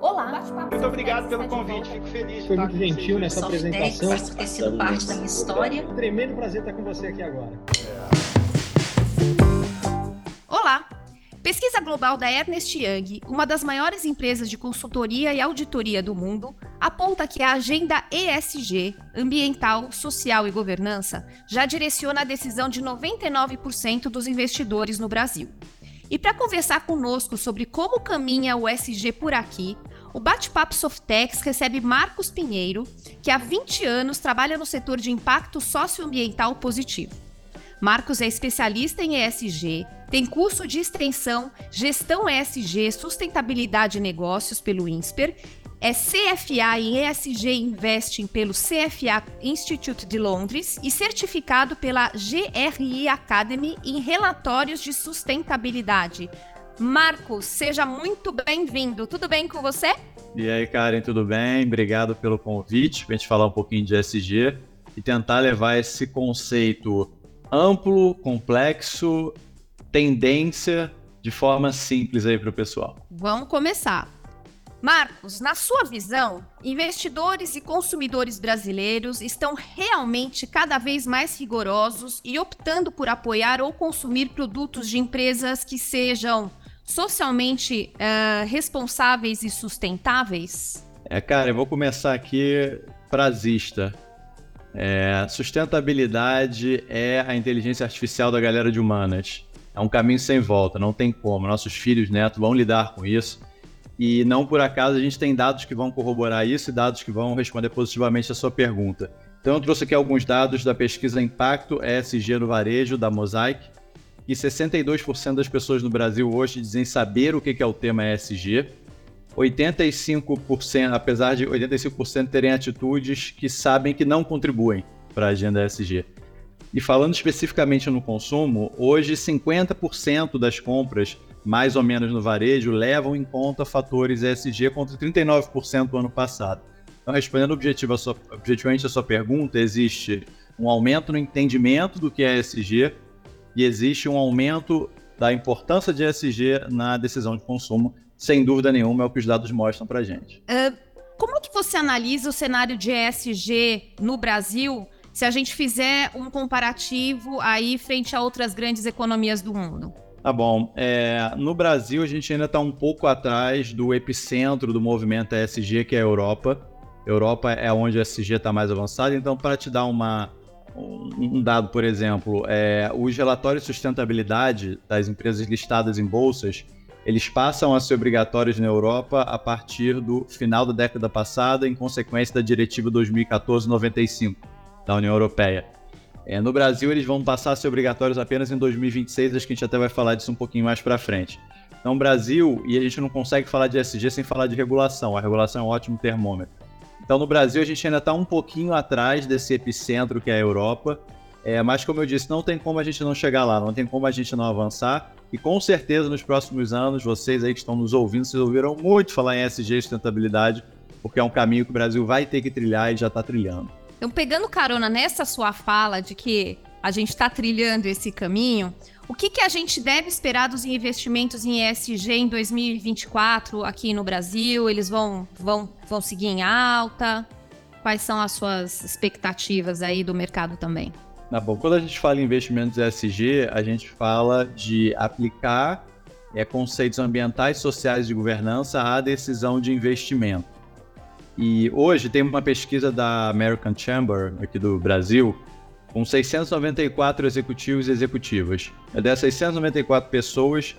Olá, muito obrigado pelo convite, fico feliz. Foi muito gentil nessa apresentação. Por ter sido parte da minha história. Um tremendo prazer estar com você aqui agora. Olá! Pesquisa global da Ernest Young, uma das maiores empresas de consultoria e auditoria do mundo, aponta que a agenda ESG, ambiental, social e governança, já direciona a decisão de 99% dos investidores no Brasil. E para conversar conosco sobre como caminha o ESG por aqui, o Bate-Papo Softex recebe Marcos Pinheiro, que há 20 anos trabalha no setor de impacto socioambiental positivo. Marcos é especialista em ESG, tem curso de extensão Gestão ESG Sustentabilidade e Negócios pelo INSPER, é CFA em ESG Investing pelo CFA Institute de Londres e certificado pela GRI Academy em relatórios de sustentabilidade. Marcos, seja muito bem-vindo. Tudo bem com você? E aí, Karen, tudo bem? Obrigado pelo convite para a gente falar um pouquinho de ESG e tentar levar esse conceito amplo, complexo, tendência de forma simples aí para o pessoal. Vamos começar. Marcos, na sua visão, investidores e consumidores brasileiros estão realmente cada vez mais rigorosos e optando por apoiar ou consumir produtos de empresas que sejam socialmente uh, responsáveis e sustentáveis? É, cara, eu vou começar aqui prazista. É, sustentabilidade é a inteligência artificial da galera de humanas. É um caminho sem volta, não tem como. Nossos filhos, netos vão lidar com isso. E não por acaso a gente tem dados que vão corroborar isso e dados que vão responder positivamente a sua pergunta. Então eu trouxe aqui alguns dados da pesquisa Impacto ESG no Varejo, da Mosaic, e 62% das pessoas no Brasil hoje dizem saber o que é o tema ESG. 85%, apesar de 85% terem atitudes que sabem que não contribuem para a agenda ESG. E falando especificamente no consumo, hoje 50% das compras, mais ou menos no varejo, levam em conta fatores ESG contra 39% do ano passado. Então, respondendo sua, objetivamente a sua pergunta, existe um aumento no entendimento do que é ESG e existe um aumento da importância de ESG na decisão de consumo, sem dúvida nenhuma, é o que os dados mostram para a gente. Uh, como que você analisa o cenário de ESG no Brasil se a gente fizer um comparativo aí frente a outras grandes economias do mundo? Tá bom. É, no Brasil, a gente ainda está um pouco atrás do epicentro do movimento ESG, que é a Europa. Europa é onde o ESG está mais avançado. Então, para te dar uma, um dado, por exemplo, é, os relatórios de sustentabilidade das empresas listadas em bolsas, eles passam a ser obrigatórios na Europa a partir do final da década passada, em consequência da Diretiva 2014-95 da União Europeia. É, no Brasil, eles vão passar a ser obrigatórios apenas em 2026, acho que a gente até vai falar disso um pouquinho mais para frente. Então, Brasil, e a gente não consegue falar de SG sem falar de regulação, a regulação é um ótimo termômetro. Então, no Brasil, a gente ainda está um pouquinho atrás desse epicentro que é a Europa, é, mas, como eu disse, não tem como a gente não chegar lá, não tem como a gente não avançar. E com certeza, nos próximos anos, vocês aí que estão nos ouvindo, vocês ouviram muito falar em SG e sustentabilidade, porque é um caminho que o Brasil vai ter que trilhar e já está trilhando. Então, pegando carona nessa sua fala de que a gente está trilhando esse caminho, o que, que a gente deve esperar dos investimentos em ESG em 2024 aqui no Brasil? Eles vão, vão, vão seguir em alta? Quais são as suas expectativas aí do mercado também? Tá bom, quando a gente fala em investimentos ESG, a gente fala de aplicar é, conceitos ambientais, sociais de governança à decisão de investimento. E hoje tem uma pesquisa da American Chamber, aqui do Brasil, com 694 executivos e executivas. Dessas 694 pessoas,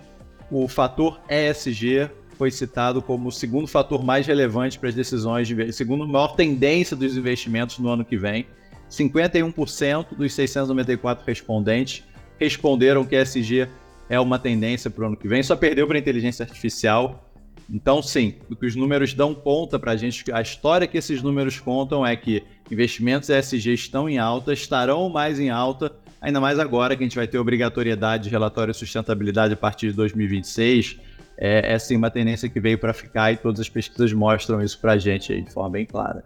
o fator ESG foi citado como o segundo fator mais relevante para as decisões, de, segundo maior tendência dos investimentos no ano que vem. 51% dos 694 respondentes responderam que ESG é uma tendência para o ano que vem, só perdeu para a inteligência artificial então, sim, o que os números dão conta para a gente, a história que esses números contam é que investimentos ESG estão em alta, estarão mais em alta, ainda mais agora que a gente vai ter obrigatoriedade de relatório de sustentabilidade a partir de 2026. É, é sim uma tendência que veio para ficar e todas as pesquisas mostram isso para a gente aí de forma bem clara.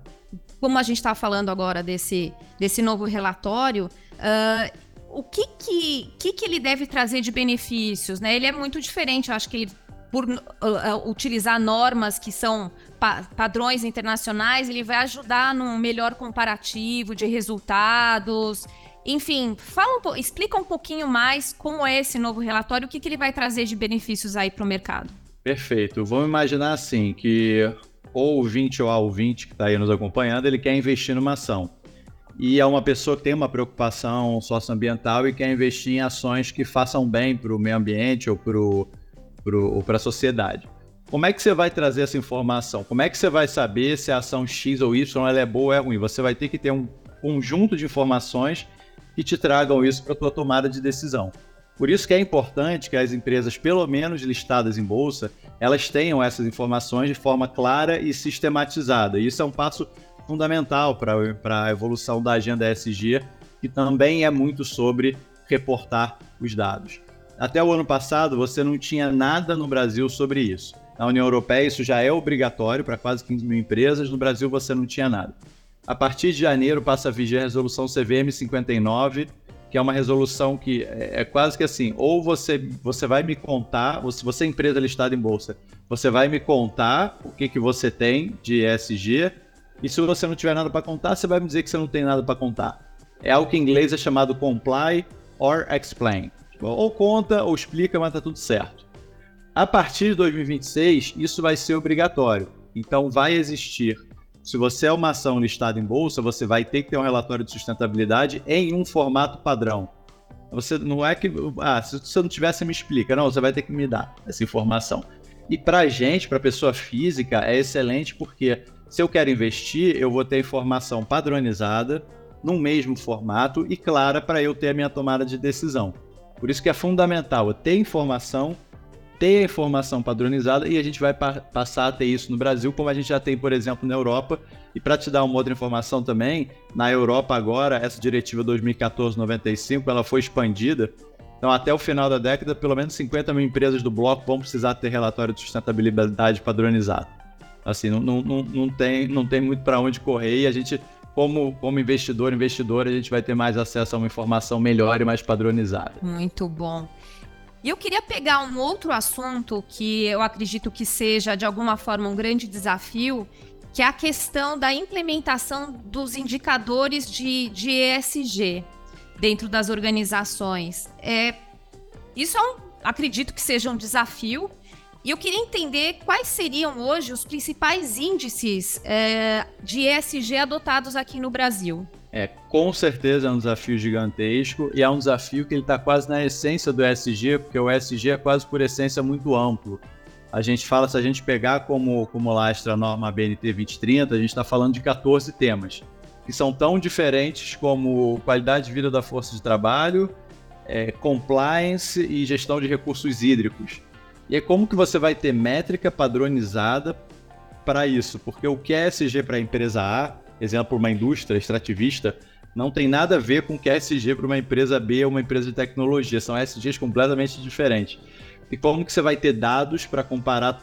Como a gente está falando agora desse, desse novo relatório, uh, o que que, que que ele deve trazer de benefícios? Né? Ele é muito diferente, eu acho que ele por uh, utilizar normas que são pa padrões internacionais, ele vai ajudar num melhor comparativo de resultados. Enfim, fala um explica um pouquinho mais como é esse novo relatório, o que, que ele vai trazer de benefícios aí para o mercado. Perfeito. Vamos imaginar assim que ou o 20 ou a ouvinte que está aí nos acompanhando, ele quer investir numa ação. E é uma pessoa que tem uma preocupação socioambiental e quer investir em ações que façam bem para o meio ambiente ou para a sociedade. Como é que você vai trazer essa informação? Como é que você vai saber se a ação X ou Y ela é boa ou é ruim? Você vai ter que ter um conjunto de informações que te tragam isso para a tua tomada de decisão. Por isso que é importante que as empresas, pelo menos listadas em bolsa, elas tenham essas informações de forma clara e sistematizada. Isso é um passo fundamental para a evolução da agenda ESG, que também é muito sobre reportar os dados. Até o ano passado, você não tinha nada no Brasil sobre isso. Na União Europeia, isso já é obrigatório para quase 15 mil empresas, no Brasil, você não tinha nada. A partir de janeiro, passa a vigir a resolução CVM 59, que é uma resolução que é, é, quase que assim, ou você, você vai me contar, ou se você é empresa listada em bolsa, você vai me contar o que, que você tem de ESG, e se você não tiver nada para contar, você vai me dizer que você não tem nada para contar. É algo que em inglês é chamado comply or explain. Ou conta ou explica, mas tá tudo certo. A partir de 2026, isso vai ser obrigatório. Então vai existir se você é uma ação listada em bolsa, você vai ter que ter um relatório de sustentabilidade em um formato padrão. Você não é que, ah, se você não tivesse, me explica. Não, você vai ter que me dar essa informação. E para a gente, para pessoa física, é excelente porque se eu quero investir, eu vou ter informação padronizada, no mesmo formato e clara para eu ter a minha tomada de decisão. Por isso que é fundamental ter informação ter informação padronizada e a gente vai pa passar a ter isso no Brasil, como a gente já tem, por exemplo, na Europa. E para te dar uma outra informação também, na Europa agora, essa diretiva 2014-95, ela foi expandida. Então, até o final da década, pelo menos 50 mil empresas do bloco vão precisar ter relatório de sustentabilidade padronizado. Assim, não, não, não, não tem, não tem muito para onde correr e a gente, como, como investidor, investidora, a gente vai ter mais acesso a uma informação melhor e mais padronizada. Muito bom. E eu queria pegar um outro assunto que eu acredito que seja, de alguma forma, um grande desafio, que é a questão da implementação dos indicadores de, de ESG dentro das organizações. É, isso é um, acredito que seja um desafio. E eu queria entender quais seriam hoje os principais índices é, de ESG adotados aqui no Brasil. É, com certeza é um desafio gigantesco e é um desafio que ele está quase na essência do ESG, porque o ESG é quase por essência muito amplo. A gente fala, se a gente pegar como, como lastra a norma BNT 2030, a gente está falando de 14 temas, que são tão diferentes como qualidade de vida da força de trabalho, é, compliance e gestão de recursos hídricos. E é como que você vai ter métrica padronizada para isso, porque o que é ESG para a empresa A exemplo, uma indústria extrativista, não tem nada a ver com o que é SG para uma empresa B ou uma empresa de tecnologia. São SGs completamente diferentes. E como que você vai ter dados para comparar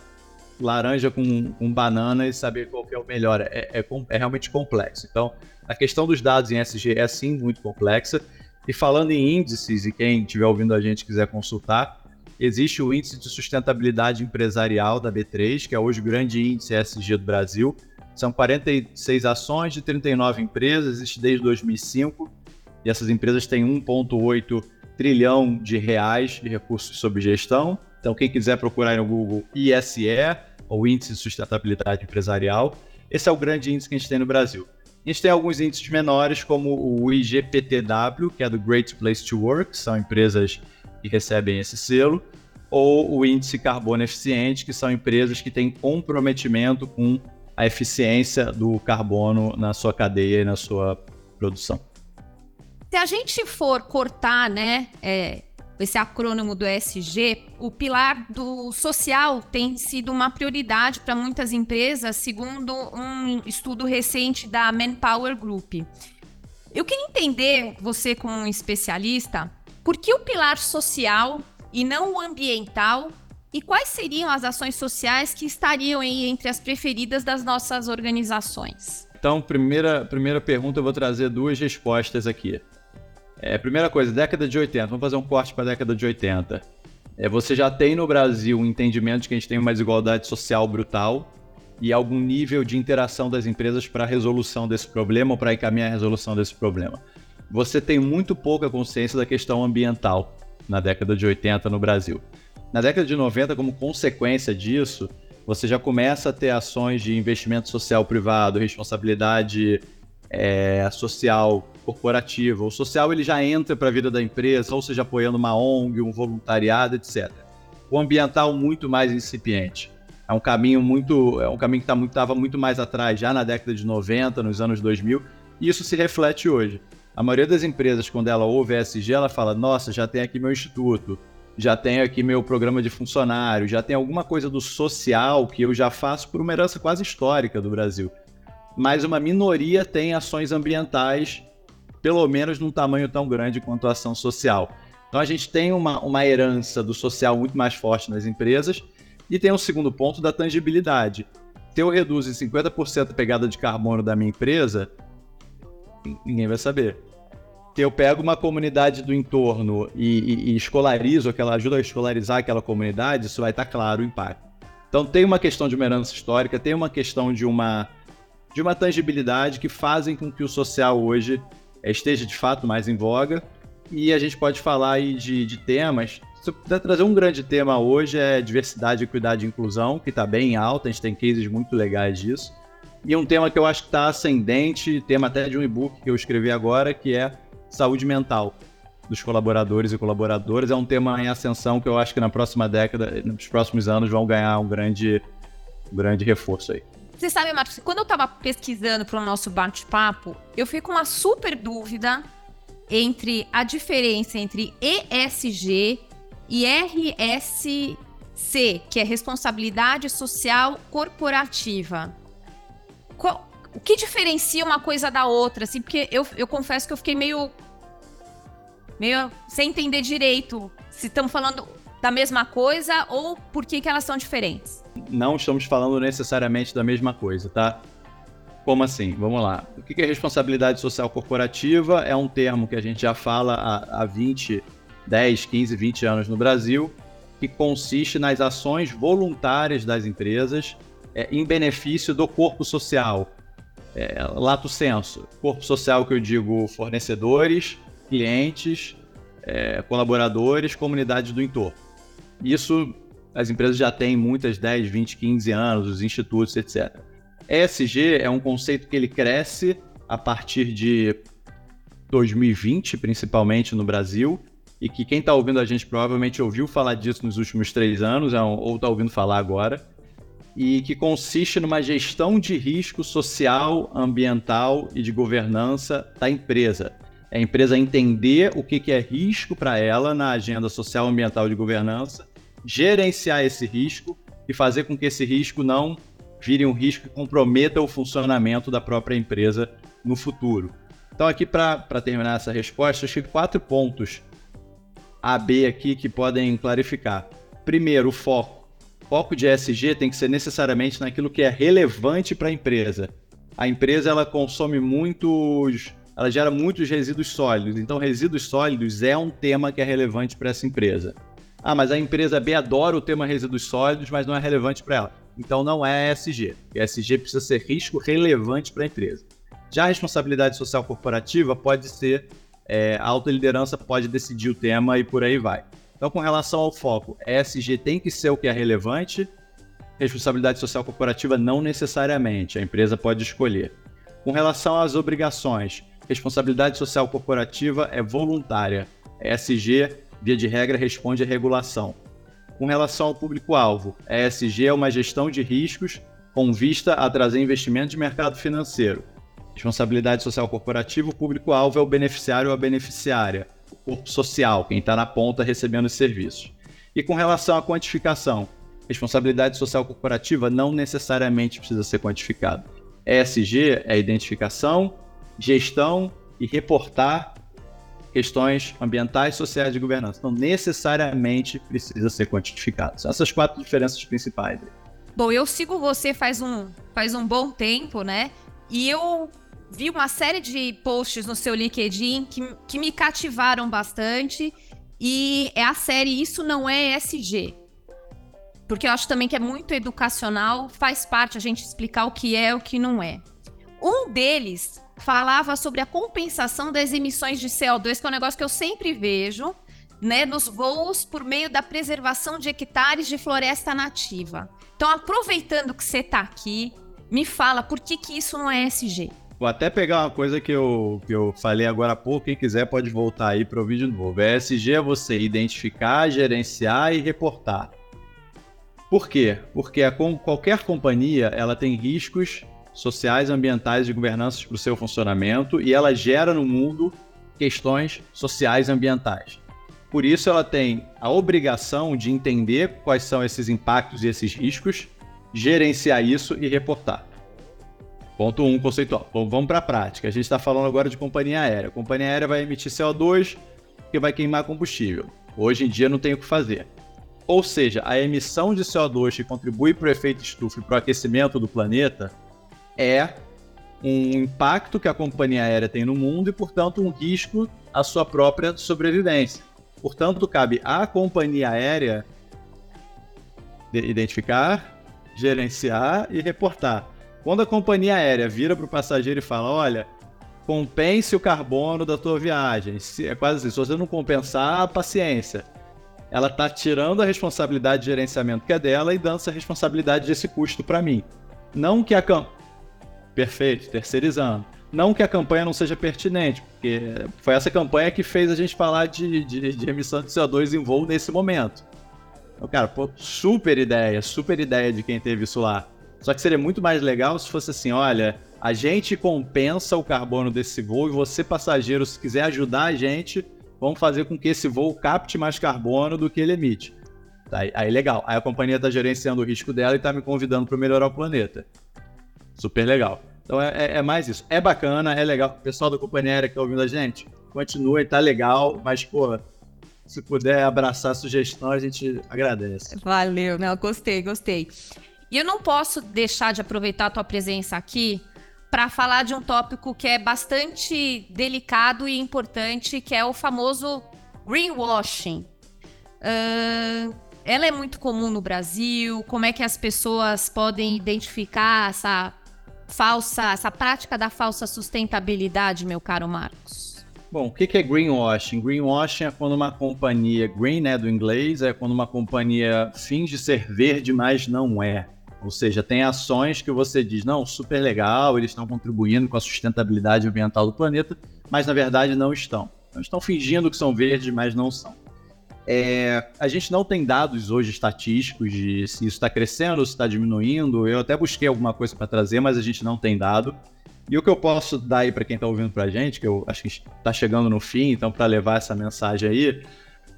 laranja com, com, banana e saber qual é o melhor? É, é, é, realmente complexo. Então, a questão dos dados em SG é sim muito complexa. E falando em índices, e quem estiver ouvindo a gente quiser consultar, existe o índice de sustentabilidade empresarial da B3, que é hoje o grande índice SG do Brasil são 46 ações de 39 empresas, existe desde 2005, e essas empresas têm 1,8 trilhão de reais de recursos sob gestão. Então, quem quiser procurar no Google ISE, ou Índice de Sustentabilidade Empresarial, esse é o grande índice que a gente tem no Brasil. A gente tem alguns índices menores, como o IGPTW, que é do Great Place to Work, são empresas que recebem esse selo, ou o índice carbono eficiente, que são empresas que têm comprometimento com a eficiência do carbono na sua cadeia e na sua produção. Se a gente for cortar, né, é, esse acrônimo do ESG, o pilar do social tem sido uma prioridade para muitas empresas, segundo um estudo recente da Manpower Group. Eu queria entender, você como um especialista, por que o pilar social e não o ambiental e quais seriam as ações sociais que estariam aí entre as preferidas das nossas organizações? Então, primeira, primeira pergunta, eu vou trazer duas respostas aqui. É, primeira coisa, década de 80, vamos fazer um corte para a década de 80. É, você já tem no Brasil um entendimento de que a gente tem uma desigualdade social brutal e algum nível de interação das empresas para a resolução desse problema ou para encaminhar a resolução desse problema. Você tem muito pouca consciência da questão ambiental na década de 80 no Brasil. Na década de 90, como consequência disso, você já começa a ter ações de investimento social privado, responsabilidade é, social corporativa. O social ele já entra para a vida da empresa, ou seja, apoiando uma ONG, um voluntariado, etc. O ambiental muito mais incipiente. É um caminho muito, é um caminho que tá muito, estava muito mais atrás, já na década de 90, nos anos 2000, e isso se reflete hoje. A maioria das empresas, quando ela ouve ESG, ela fala: Nossa, já tem aqui meu instituto, já tenho aqui meu programa de funcionário, já tem alguma coisa do social que eu já faço por uma herança quase histórica do Brasil. Mas uma minoria tem ações ambientais, pelo menos num tamanho tão grande quanto a ação social. Então a gente tem uma, uma herança do social muito mais forte nas empresas e tem um segundo ponto da tangibilidade. Se eu reduzo em 50% a pegada de carbono da minha empresa, ninguém vai saber eu pego uma comunidade do entorno e, e, e escolarizo, ajuda a escolarizar aquela comunidade, isso vai estar claro o impacto. Então tem uma questão de uma herança histórica, tem uma questão de uma de uma tangibilidade que fazem com que o social hoje esteja de fato mais em voga. E a gente pode falar aí de, de temas. Se eu puder trazer um grande tema hoje é diversidade, equidade e inclusão, que está bem alta, a gente tem cases muito legais disso. E um tema que eu acho que está ascendente, tema até de um e-book que eu escrevi agora, que é saúde mental dos colaboradores e colaboradoras. É um tema em ascensão que eu acho que na próxima década, nos próximos anos, vão ganhar um grande, grande reforço aí. Você sabe, Marcos, quando eu estava pesquisando para o nosso bate-papo, eu fiquei com uma super dúvida entre a diferença entre ESG e RSC, que é responsabilidade social corporativa. Qual, o que diferencia uma coisa da outra, assim, porque eu, eu confesso que eu fiquei meio. meio sem entender direito se estamos falando da mesma coisa ou por que, que elas são diferentes. Não estamos falando necessariamente da mesma coisa, tá? Como assim? Vamos lá. O que é responsabilidade social corporativa? É um termo que a gente já fala há, há 20, 10, 15, 20 anos no Brasil, que consiste nas ações voluntárias das empresas é, em benefício do corpo social, é, lato senso, corpo social que eu digo fornecedores, clientes, é, colaboradores, comunidades do entorno. Isso as empresas já têm muitas 10, 20, 15 anos, os institutos, etc. ESG é um conceito que ele cresce a partir de 2020, principalmente no Brasil, e que quem está ouvindo a gente provavelmente ouviu falar disso nos últimos três anos, é ou está ouvindo falar agora e que consiste numa gestão de risco social, ambiental e de governança da empresa. É a empresa entender o que é risco para ela na agenda social, ambiental e de governança, gerenciar esse risco e fazer com que esse risco não vire um risco que comprometa o funcionamento da própria empresa no futuro. Então, aqui para terminar essa resposta, eu achei quatro pontos A, B aqui que podem clarificar. Primeiro, o foco foco de ESG tem que ser necessariamente naquilo que é relevante para a empresa. A empresa ela consome muitos, ela gera muitos resíduos sólidos. Então, resíduos sólidos é um tema que é relevante para essa empresa. Ah, mas a empresa B adora o tema resíduos sólidos, mas não é relevante para ela. Então, não é ESG. ESG precisa ser risco relevante para a empresa. Já a responsabilidade social corporativa pode ser é, a alta liderança pode decidir o tema e por aí vai. Então, com relação ao foco, ESG tem que ser o que é relevante, responsabilidade social corporativa não necessariamente, a empresa pode escolher. Com relação às obrigações, responsabilidade social corporativa é voluntária. ESG, via de regra, responde à regulação. Com relação ao público-alvo, ESG é uma gestão de riscos com vista a trazer investimento de mercado financeiro. Responsabilidade social corporativa, o público-alvo é o beneficiário ou a beneficiária corpo social, quem está na ponta recebendo os serviços. E com relação à quantificação, responsabilidade social corporativa não necessariamente precisa ser quantificada. ESG é identificação, gestão e reportar questões ambientais, sociais e de governança. Não necessariamente precisa ser quantificado. São essas quatro diferenças principais. Bom, eu sigo você faz um, faz um bom tempo, né? E eu vi uma série de posts no seu LinkedIn que, que me cativaram bastante. E é a série Isso Não É SG. Porque eu acho também que é muito educacional, faz parte a gente explicar o que é e o que não é. Um deles falava sobre a compensação das emissões de CO2, que é um negócio que eu sempre vejo, né, nos voos por meio da preservação de hectares de floresta nativa. Então, aproveitando que você está aqui, me fala por que, que isso não é SG. Vou até pegar uma coisa que eu, que eu falei agora há pouco. Quem quiser pode voltar aí para o vídeo novo. ESG é você identificar, gerenciar e reportar. Por quê? Porque a, qualquer companhia ela tem riscos sociais, ambientais e governança para o seu funcionamento e ela gera no mundo questões sociais e ambientais. Por isso, ela tem a obrigação de entender quais são esses impactos e esses riscos, gerenciar isso e reportar. Ponto 1 um, conceitual. Bom, vamos para a prática. A gente está falando agora de companhia aérea. A companhia aérea vai emitir CO2 que vai queimar combustível. Hoje em dia não tem o que fazer. Ou seja, a emissão de CO2 que contribui para o efeito estufa e para o aquecimento do planeta é um impacto que a companhia aérea tem no mundo e, portanto, um risco à sua própria sobrevivência. Portanto, cabe à companhia aérea identificar, gerenciar e reportar. Quando a companhia aérea vira para o passageiro e fala: olha, compense o carbono da tua viagem. Se, é quase assim, se você não compensar, paciência. Ela está tirando a responsabilidade de gerenciamento que é dela e dando essa responsabilidade desse custo para mim. Não que a Perfeito, terceirizando. Não que a campanha não seja pertinente, porque foi essa campanha que fez a gente falar de, de, de emissão de CO2 em voo nesse momento. Então, cara, pô, super ideia, super ideia de quem teve isso lá. Só que seria muito mais legal se fosse assim: olha, a gente compensa o carbono desse voo e você, passageiro, se quiser ajudar a gente, vamos fazer com que esse voo capte mais carbono do que ele emite. Aí, aí legal. Aí a companhia está gerenciando o risco dela e está me convidando para melhorar o planeta. Super legal. Então é, é, é, mais isso. É bacana, é legal. O pessoal da companhia aérea que está ouvindo a gente, continue, tá legal, mas, pô, se puder abraçar a sugestão, a gente agradece. Valeu, né? Gostei, gostei. E eu não posso deixar de aproveitar a tua presença aqui para falar de um tópico que é bastante delicado e importante, que é o famoso greenwashing. Uh, ela é muito comum no Brasil. Como é que as pessoas podem identificar essa falsa, essa prática da falsa sustentabilidade, meu caro Marcos? Bom, o que é greenwashing? Greenwashing é quando uma companhia, green né, do inglês, é quando uma companhia finge ser verde, mas não é. Ou seja, tem ações que você diz, não, super legal, eles estão contribuindo com a sustentabilidade ambiental do planeta, mas na verdade não estão. Então, estão fingindo que são verdes, mas não são. É, a gente não tem dados hoje estatísticos de se isso está crescendo se está diminuindo. Eu até busquei alguma coisa para trazer, mas a gente não tem dado. E o que eu posso dar aí para quem está ouvindo para a gente, que eu acho que está chegando no fim, então para levar essa mensagem aí,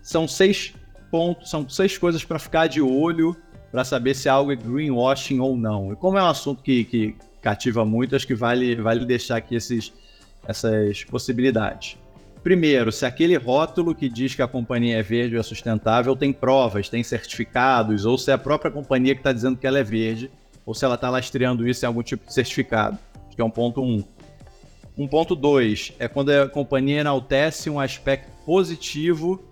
são seis pontos, são seis coisas para ficar de olho para saber se algo é greenwashing ou não. E como é um assunto que, que cativa muito, acho que vale, vale deixar aqui esses, essas possibilidades. Primeiro, se aquele rótulo que diz que a companhia é verde ou é sustentável tem provas, tem certificados, ou se é a própria companhia que está dizendo que ela é verde, ou se ela está lastreando isso em algum tipo de certificado. Acho que é um ponto um. Um ponto dois é quando a companhia enaltece um aspecto positivo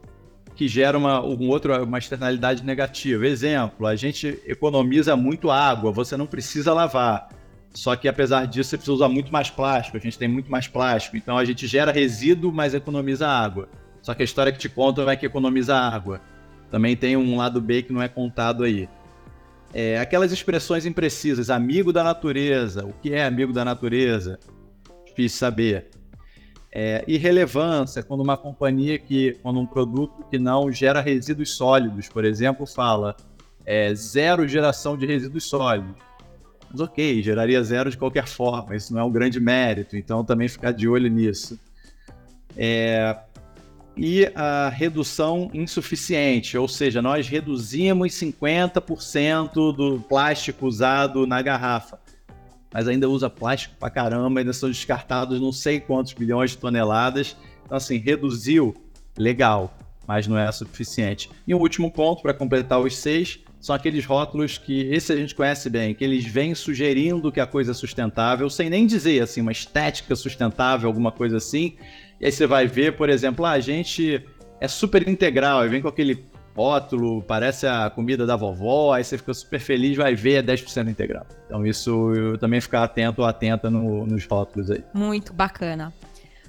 que gera uma, um outro, uma externalidade negativa. Exemplo, a gente economiza muito água, você não precisa lavar. Só que apesar disso, você precisa usar muito mais plástico, a gente tem muito mais plástico. Então a gente gera resíduo, mas economiza água. Só que a história que te conta é que economiza água. Também tem um lado B que não é contado aí. É, aquelas expressões imprecisas, amigo da natureza. O que é amigo da natureza? Difícil saber. É, irrelevância, quando uma companhia que, quando um produto que não gera resíduos sólidos, por exemplo, fala é, zero geração de resíduos sólidos. Mas ok, geraria zero de qualquer forma, isso não é um grande mérito, então também ficar de olho nisso. É, e a redução insuficiente, ou seja, nós reduzimos 50% do plástico usado na garrafa mas ainda usa plástico pra caramba, ainda são descartados não sei quantos bilhões de toneladas. Então, assim, reduziu, legal, mas não é suficiente. E o último ponto, para completar os seis, são aqueles rótulos que, esse a gente conhece bem, que eles vêm sugerindo que a coisa é sustentável, sem nem dizer, assim, uma estética sustentável, alguma coisa assim. E aí você vai ver, por exemplo, ah, a gente é super integral, aí vem com aquele rótulo, parece a comida da vovó, aí você fica super feliz, vai ver, é 10% integral. Então isso eu também ficar atento ou atenta no, nos rótulos aí. Muito bacana.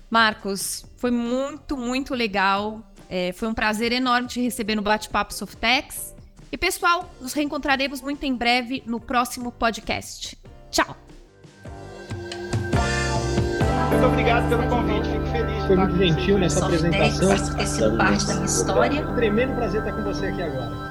Marcos, foi muito, muito legal. É, foi um prazer enorme te receber no Bate-Papo Softex. E pessoal, nos reencontraremos muito em breve no próximo podcast. Tchau! Muito obrigado pelo convite, fico feliz. Foi muito gentil nessa apresentação. sido parte da minha história. Tremendo prazer estar com você aqui agora.